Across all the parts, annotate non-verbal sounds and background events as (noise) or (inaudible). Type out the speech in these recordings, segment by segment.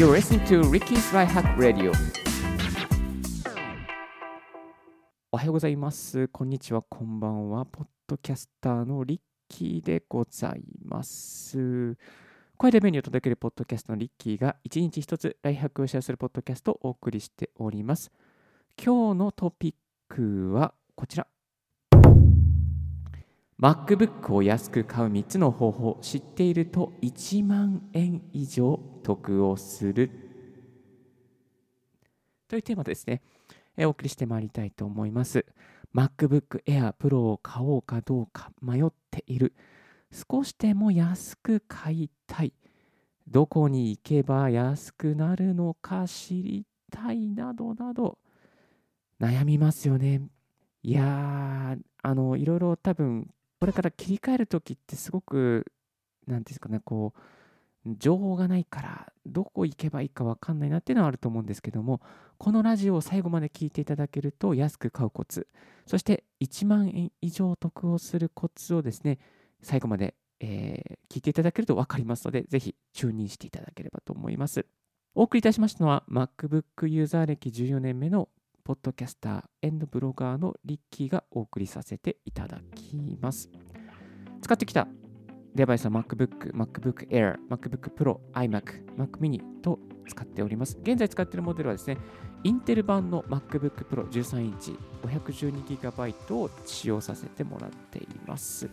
You're listening to Ricky's Right Hack Radio. おはようございます。こんにちは。こんばんは。ポッドキャスターのリッキーでございます。声でメニューを届けるポッドキャストのリッキーが一日一つライフハックをシェアするポッドキャストをお送りしております。今日のトピックはこちら。MacBook を安く買う3つの方法知っていると1万円以上得をする。というテーマですね、えお送りしてまいりたいと思います。MacBook Air Pro を買おうかどうか迷っている。少しでも安く買いたい。どこに行けば安くなるのか知りたいなどなど。悩みますよね。いやーあのいろいろ多分これから切り替えるときってすごく、なんですかね、こう、情報がないから、どこ行けばいいか分かんないなっていうのはあると思うんですけども、このラジオを最後まで聞いていただけると安く買うコツ、そして1万円以上得をするコツをですね、最後まで、えー、聞いていただけると分かりますので、ぜひ注入していただければと思います。お送りいたしましたのは、MacBook ユーザー歴14年目のポッドキャスターブロガーのリッキーがお送りさせていただきます。使ってきたデバイスは MacBook、MacBook Air、MacBook Pro、iMac、Mac mini と使っております。現在使っているモデルはですね、インテル版の MacBook Pro 13インチ 512GB を使用させてもらっています。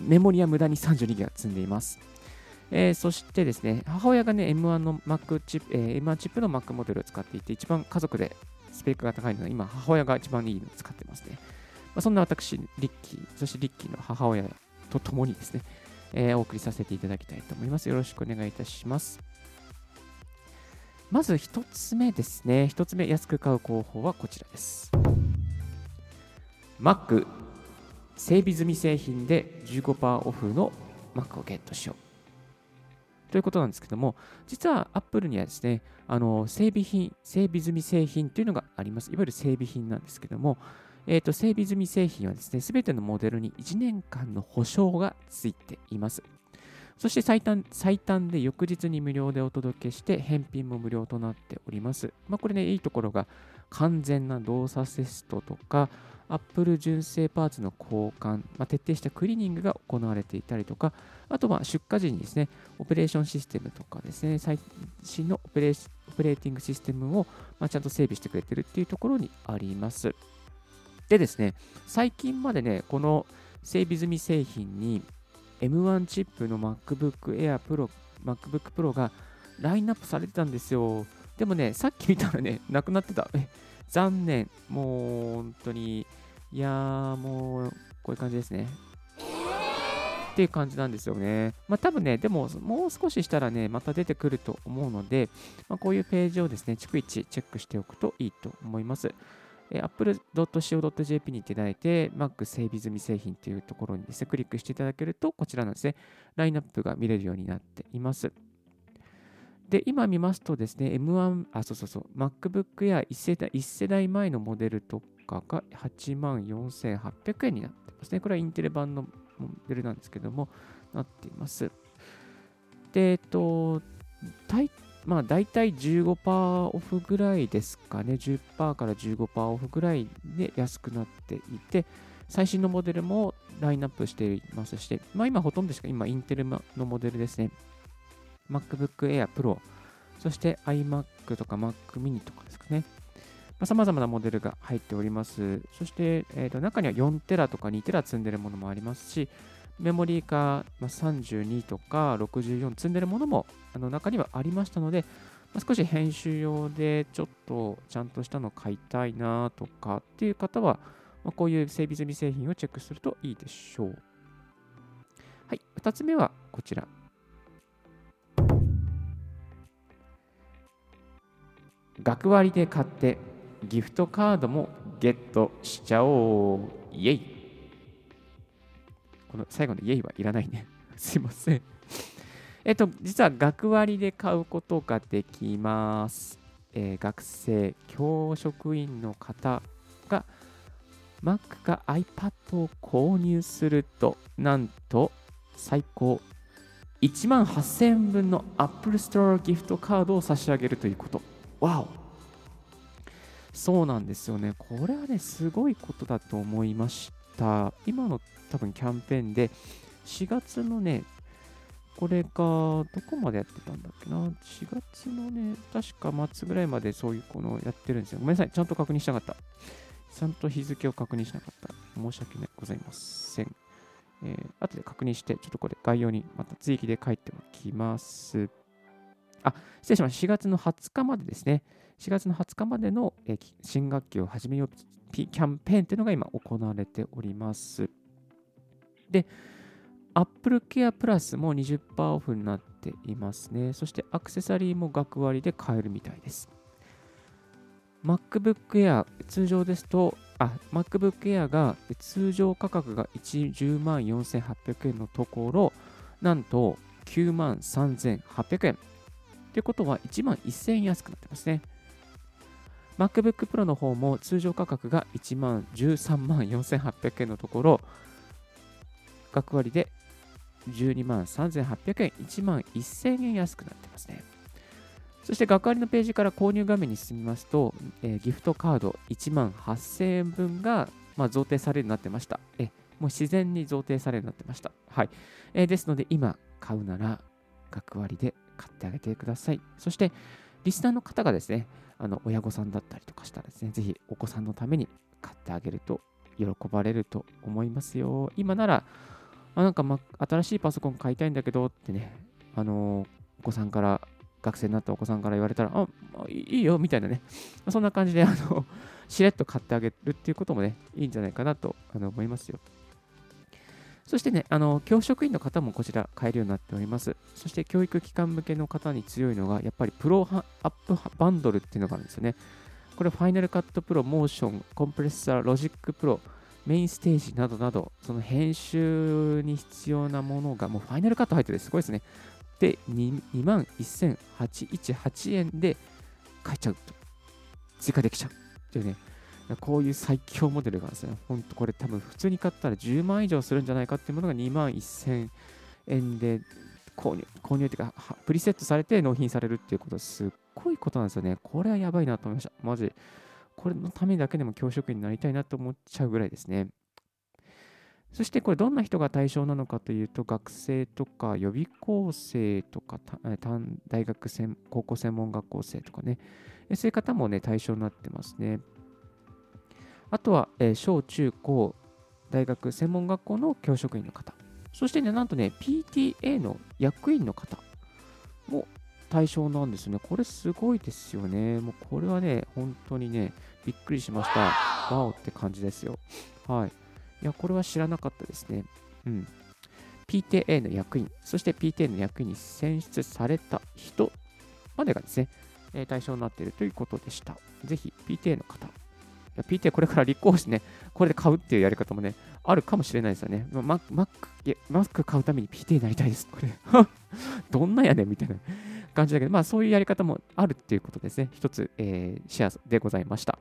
メモリは無駄に 32GB 積んでいます。えー、そしてですね、母親がね、M1 の Mac チップ、えー、M1 チップの Mac モデルを使っていて、一番家族でスペックが高いので、今、母親が一番いいのを使ってますね。まあ、そんな私、リッキー、そしてリッキーの母親と共にですね、えー、お送りさせていただきたいと思います。よろしくお願いいたします。まず一つ目ですね。一つ目、安く買う方法はこちらです。Mac 整備済み製品で15%オフの Mac をゲットしよう。ということなんですけども、実は Apple にはですね、あの整備品、整備済み製品というのがあります。いわゆる整備品なんですけども、えーと、整備済み製品はですね、すべてのモデルに1年間の保証がついています。そして最短最短で翌日に無料でお届けして、返品も無料となっております。まあ、これね、いいところが完全な動作テストとか、Apple 純正パーツの交換、まあ、徹底したクリーニングが行われていたりとか、あとは出荷時にですね、オペレーションシステムとかですね、最新のオペレーティングシステムを、まあ、ちゃんと整備してくれてるっていうところにあります。でですね、最近までね、この整備済み製品に M1 チップの MacBook Air Pro、MacBook Pro がラインナップされてたんですよ。でもね、さっき見たらね、なくなってた。残念。もう本当に、いやーもうこういう感じですね。っていう感じなんですよね。まあ多分ね、でももう少ししたらね、また出てくると思うので、まあ、こういうページをですね、逐一チェックしておくといいと思います。apple.co.jp に行っていただいて、Mac 整備済み製品というところにですね、クリックしていただけると、こちらのですね、ラインナップが見れるようになっています。で、今見ますとですね、M1、あ、そうそうそう、MacBook Air 1世代 ,1 世代前のモデルとかが8万4800円になってますね。これはインテル版のモデルなんですけども、なっています。で、えっと、大まあ大体15%オフぐらいですかね、10%から15%オフぐらいで安くなっていて、最新のモデルもラインナップしていますし、まあ今ほとんどしか今インテルのモデルですね、MacBook Air Pro、そして iMac とか Mac mini とかですかね、さまざ、まなモデルが入っております。そして、えー、と中には4テラとか2テラ積んでるものもありますし、メモリーが32とか64積んでるものもあの中にはありましたので、まあ、少し編集用でちょっとちゃんとしたの買いたいなとかっていう方は、まあ、こういう整備済み製品をチェックするといいでしょう。はい、2つ目はこちら。学割で買ってギフトカードもゲットしちゃおうイエイこの最後のイエイはいらないね。(laughs) すいません。えっと、実は学割で買うことができます。えー、学生、教職員の方が Mac か iPad を購入すると、なんと最高1万8000円分の Apple Store ギフトカードを差し上げるということ。わおそうなんですよね。これはね、すごいことだと思いました。今の多分キャンペーンで、4月のね、これがどこまでやってたんだっけな ?4 月のね、確か末ぐらいまでそういうこのやってるんですよ。ごめんなさい、ちゃんと確認しなかった。ちゃんと日付を確認しなかった。申し訳ございません。えー、後で確認して、ちょっとこれ概要にまた追記で書いておきます。あ、失礼しました。4月の20日までですね。4月の20日までの、新学期を始めようキャンペーンというのが今行われております。で、Apple Care Plus も20%オフになっていますね。そしてアクセサリーも学割で買えるみたいです。MacBook Air 通常ですと、あ、MacBook Air が通常価格が10万4800円のところ、なんと9万3800円。ということは1万1000円安くなってますね。MacBook Pro の方も通常価格が1万13万4800円のところ、学割で12万3800円、1万1000円安くなってますね。そして学割のページから購入画面に進みますと、えー、ギフトカード1万8000円分が、まあ、贈呈されるようになってました。えもう自然に贈呈されるようになってました。はい。えー、ですので、今買うなら学割で買ってあげてください。そして、リスナーの方がですね、あの親御さんだったりとかしたらですね、ぜひお子さんのために買ってあげると喜ばれると思いますよ。今なら、あなんか、ま、新しいパソコン買いたいんだけどってね、あのお子さんから学生になったお子さんから言われたら、あ、いいよみたいなね、そんな感じで、あの、しれっと買ってあげるっていうこともね、いいんじゃないかなとあの思いますよ。そしてね、あの、教職員の方もこちら買えるようになっております。そして教育機関向けの方に強いのが、やっぱり Pro App バンドルっていうのがあるんですよね。これ、 Final Cut Pro、Motion、Compressor、Logic Pro、MainStage などなど、その編集に必要なものが、もう Final Cut 入っててすごいですね。で、2万1818円で買えちゃうと。追加できちゃう。っていうね、こういう最強モデルがですね、本当これ多分普通に買ったら10万以上するんじゃないかっていうものが2万1000円で購入、購入っていうか、プリセットされて納品されるっていうことはすっごいことなんですよね。これはやばいなと思いました。マジ。これのためだけでも教職員になりたいなと思っちゃうぐらいですね。そしてこれどんな人が対象なのかというと学生とか予備校生とか大学専高校専門学校生とかねそういう方もね対象になってますねあとは、え小中高大学専門学校の教職員の方。そしてねなんとね PTA の役員の方も対象なんですね。これすごいですよね。もうこれはね本当にねびっくりしました。ワオって感じですよ。はい。いや、これは知らなかったですね。うん。PTA の役員、そして PTA の役員に選出された人までがですね、対象になっているということでした。ぜひ PTA の方、PTA これから立候補してね、これで買うっていうやり方もね、あるかもしれないですよね。マック、いやマック買うために PTA になりたいです。これ (laughs) どんなやねんみたいな感じだけど、まあそういうやり方もあるっていうことですね。一つ、えー、シェアでございました。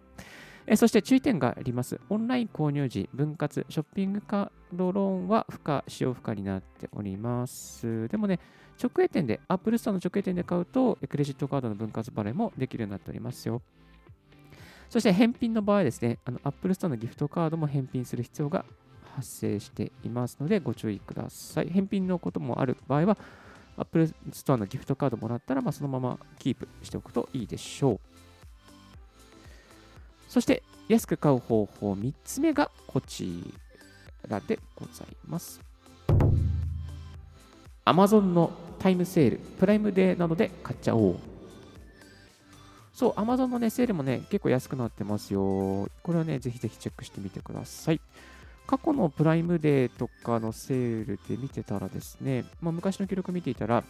えそして注意点があります。オンライン購入時、分割、ショッピングカードローンは不可、使用不可になっております。でもね、直営店で、Apple Store の直営店で買うと、クレジットカードの分割払いもできるようになっておりますよ。そして返品の場合ですね、あの Apple Store のギフトカードも返品する必要が発生していますので、ご注意ください。返品のこともある場合は、Apple Store のギフトカードもらったら、まあ、そのままキープしておくといいでしょう。そして安く買う方法3つ目がこちらでございます。Amazon のタイムセール、プライムデーなどで買っちゃおう。そう、Amazon のね、セールもね、結構安くなってますよ。これはね、ぜひぜひチェックしてみてください。過去のプライムデーとかのセールで見てたらですね、まあ、昔の記録見ていたら、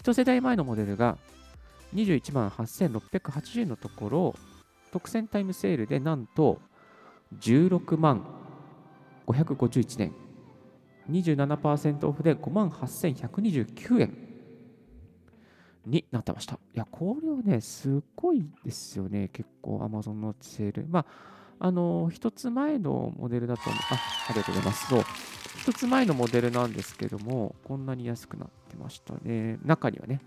1世代前のモデルが21万8680円のところ、特選タイムセールでなんと16万551年27%オフで5万8129円になってました。いや、これはね、すごいですよね、結構 Amazon のセール。まあ、あの、一つ前のモデルだと、あ、ありがとうございます。そう。一つ前のモデルなんですけども、こんなに安くなってましたね。中にはね。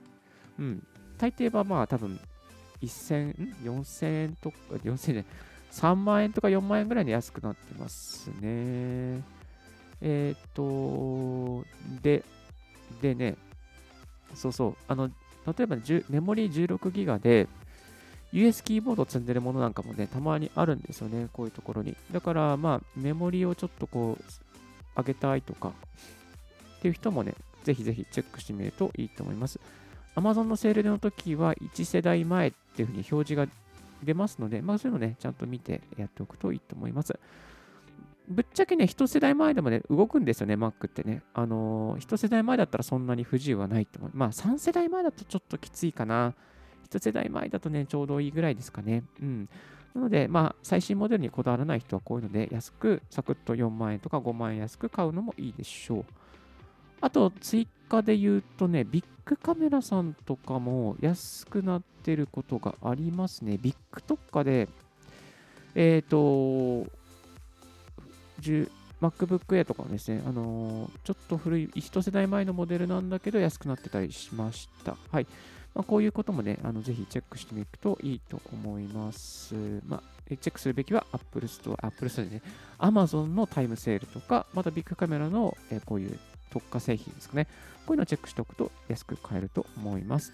うん。大抵はまあ多分、1000、4000円とか、4000円、3万円とか4万円ぐらいで安くなってますね。えっ、と、で、でね、そうそう、あの、例えば、メモリー16ギガで、US キーボード積んでるものなんかもね、たまにあるんですよね、こういうところに。だから、まあ、メモリーをちょっとこう、上げたいとか、っていう人もね、ぜひぜひチェックしてみるといいと思います。Amazon のセールの時は1世代前っていうふうに表示が出ますので、まあそういうのね、ちゃんと見てやっておくといいと思います。ぶっちゃけね、一世代前でもね、動くんですよね、Mac ってね。あのー、一世代前だったらそんなに不自由はないと思う。まあ、3世代前だとちょっときついかな。一世代前だとね、ちょうどいいぐらいですかね。うん。なので、まあ、最新モデルにこだわらない人はこういうので、安く、サクッと4万円とか5万円安く買うのもいいでしょう。あと、追加で言うとね、ビッグカメラさんとかも安くなってることがありますね。ビッグ特価で、えっ、ー、と、MacBook Air とかもですね、あのー、ちょっと古い、一世代前のモデルなんだけど安くなってたりしました。はい。まあ、こういうこともね、あのぜひチェックしてみるといいと思います。まあ、チェックするべきは Apple Store、Apple Store でね、Amazon のタイムセールとか、またビッグカメラの、えこういう特化製品ですかね。こういうのをチェックしておくと安く買えると思います。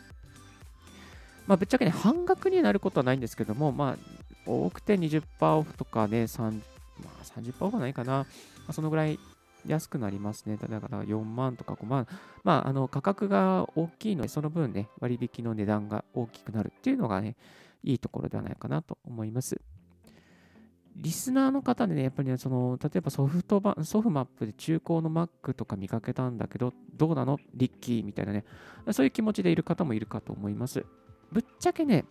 まあ、ぶっちゃけね、半額になることはないんですけども、まあ、多くて20%オフとかね、3まあ、30%オフはないかな。まあ、そのぐらい安くなりますね。だから4万とか5万。まあ、あの価格が大きいので、その分ね、割引の値段が大きくなるっていうのがね、いいところではないかなと思います。リスナーの方でね、やっぱりね、その、例えばソフトバソフマップで中古の Mac とか見かけたんだけど、どうなの？リッキーみたいなね、そういう気持ちでいる方もいるかと思います。ぶっちゃけね、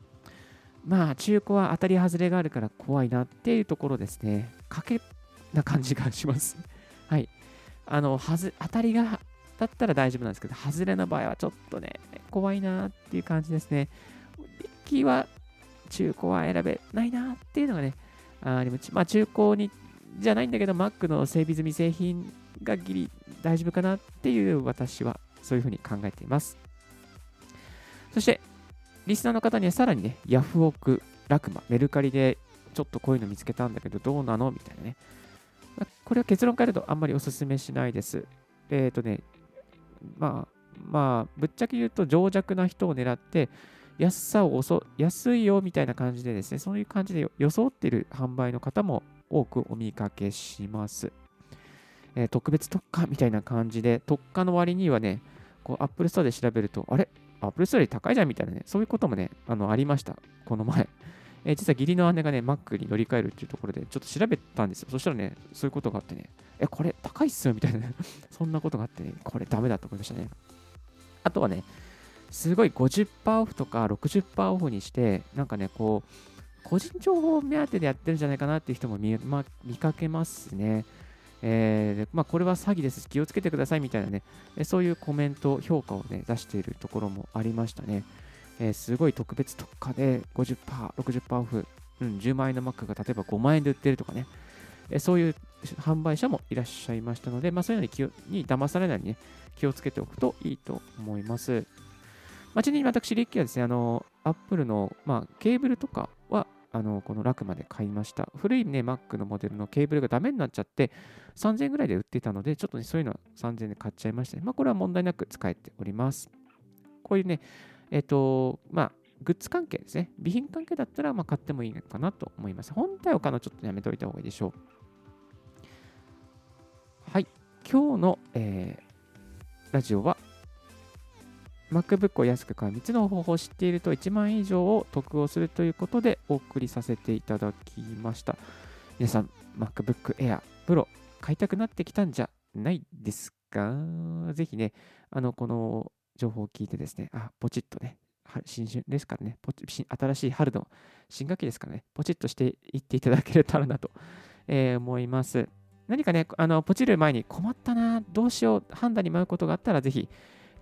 まあ、中古は当たり外れがあるから怖いなっていうところですね。賭けな感じがします。(laughs) はい。あの、はず、当たりが、だったら大丈夫なんですけど、外れの場合はちょっとね、怖いなっていう感じですね。リッキは中古は選べないなっていうのがね、ありまあ、中古にじゃないんだけど、Mac の整備済み製品がギリ大丈夫かなっていう私はそういうふうに考えています。そして、リスナーの方にはさらにね、ヤフオク、ラクマ、メルカリでちょっとこういうの見つけたんだけど、どうなの？みたいなね。これは結論から言うとあんまりお勧めしないです。えっ、ー、とね、まあ、まあ、ぶっちゃけ言うと情弱な人を狙って、安さを遅、安いよみたいな感じでですね、そういう感じで装っている販売の方も多くお見かけします。えー、特別特価みたいな感じで、特価の割にはね、こう Apple Store で調べると、あれ？ Apple Store より高いじゃんみたいなね、そういうこともね、あのありました、この前。えー、実は義理の姉がね、Mac に乗り換えるっていうところで、ちょっと調べたんですよ。そしたらね、そういうことがあってね、え、これ高いっすよみたいな、ね、(laughs) そんなことがあってね、これダメだと思いましたね。あとはね、すごい50%オフとか60%オフにして、なんかね、こう、個人情報目当てでやってるんじゃないかなっていう人も見,、ま、見かけますね。えーまあ、これは詐欺です、気をつけてくださいみたいなね、そういうコメント、評価を、ね、出しているところもありましたね。えー、すごい特別特価で50%、60%オフ、うん、10万円の Mac が例えば5万円で売ってるとかね、えそういう販売者もいらっしゃいましたので、まあ、そういうのに気をに騙されないように、ね、気をつけておくといいと思います。まあ、ちなみに私、リッキーはですね、あの、Apple の、まあ、ケーブルとかはあのこのラクマで買いました。古いね、Mac のモデルのケーブルがダメになっちゃって、3000円ぐらいで売ってたので、ちょっとね、そういうのは3000円で買っちゃいましたね。まあ、これは問題なく使えております。こういうね、えっ、ー、と、まあ、グッズ関係ですね。備品関係だったら、まあ、買ってもいいのかなと思います。本体を買うのちょっとやめておいた方がいいでしょう。はい。今日の、えー、ラジオは MacBook を安く買う3つの方法を知っていると1万円以上を得をするということでお送りさせていただきました。皆さん、MacBook Air Pro 買いたくなってきたんじゃないですか？ぜひね、あの、この情報を聞いてですね、あ、ポチッとね、新春ですからね、ポチ新しい春の新学期ですからね、ポチッとしていっていただけたらなと、(laughs) えー、思います。何かね、あのポチる前に困ったな、どうしよう、判断に迷うことがあったら、ぜひ、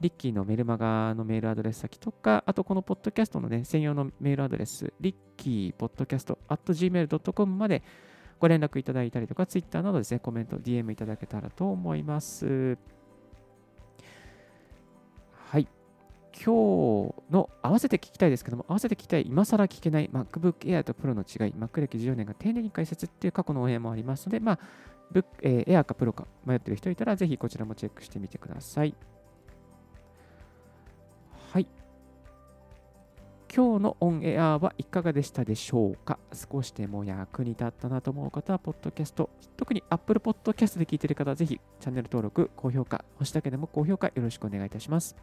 リッキーのメルマガのメールアドレス先とか、あとこのポッドキャストのね、専用のメールアドレス、リッキーポッドキャスト at gmail.com までご連絡いただいたりとか、Twitter などですね、コメント、DM いただけたらと思います。今日の合わせて聞きたいですけども、合わせて聞きたい、今更聞けない MacBook Air と Pro の違い、Mac 歴10年が丁寧に解説っていう過去の応援もありますので、まあ、Book、えー、Air か Pro か迷ってる人いたら、ぜひこちらもチェックしてみてください。はい。今日のオンエアはいかがでしたでしょうか？少しでも役に立ったなと思う方は、ポッドキャスト、特に Apple Podcast で聞いている方は、ぜひチャンネル登録、高評価、星だけでも高評価よろしくお願いいたします。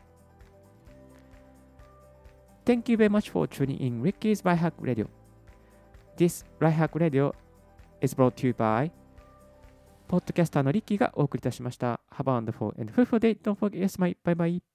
Thank you very much for tuning in Ricky's Right Hack Radio. This Right Hack Radio is brought to you by ポッドキャスターのリッキーがお送りいたしました。Have a wonderful and fruitful day. Don't forget, yes, my bye bye.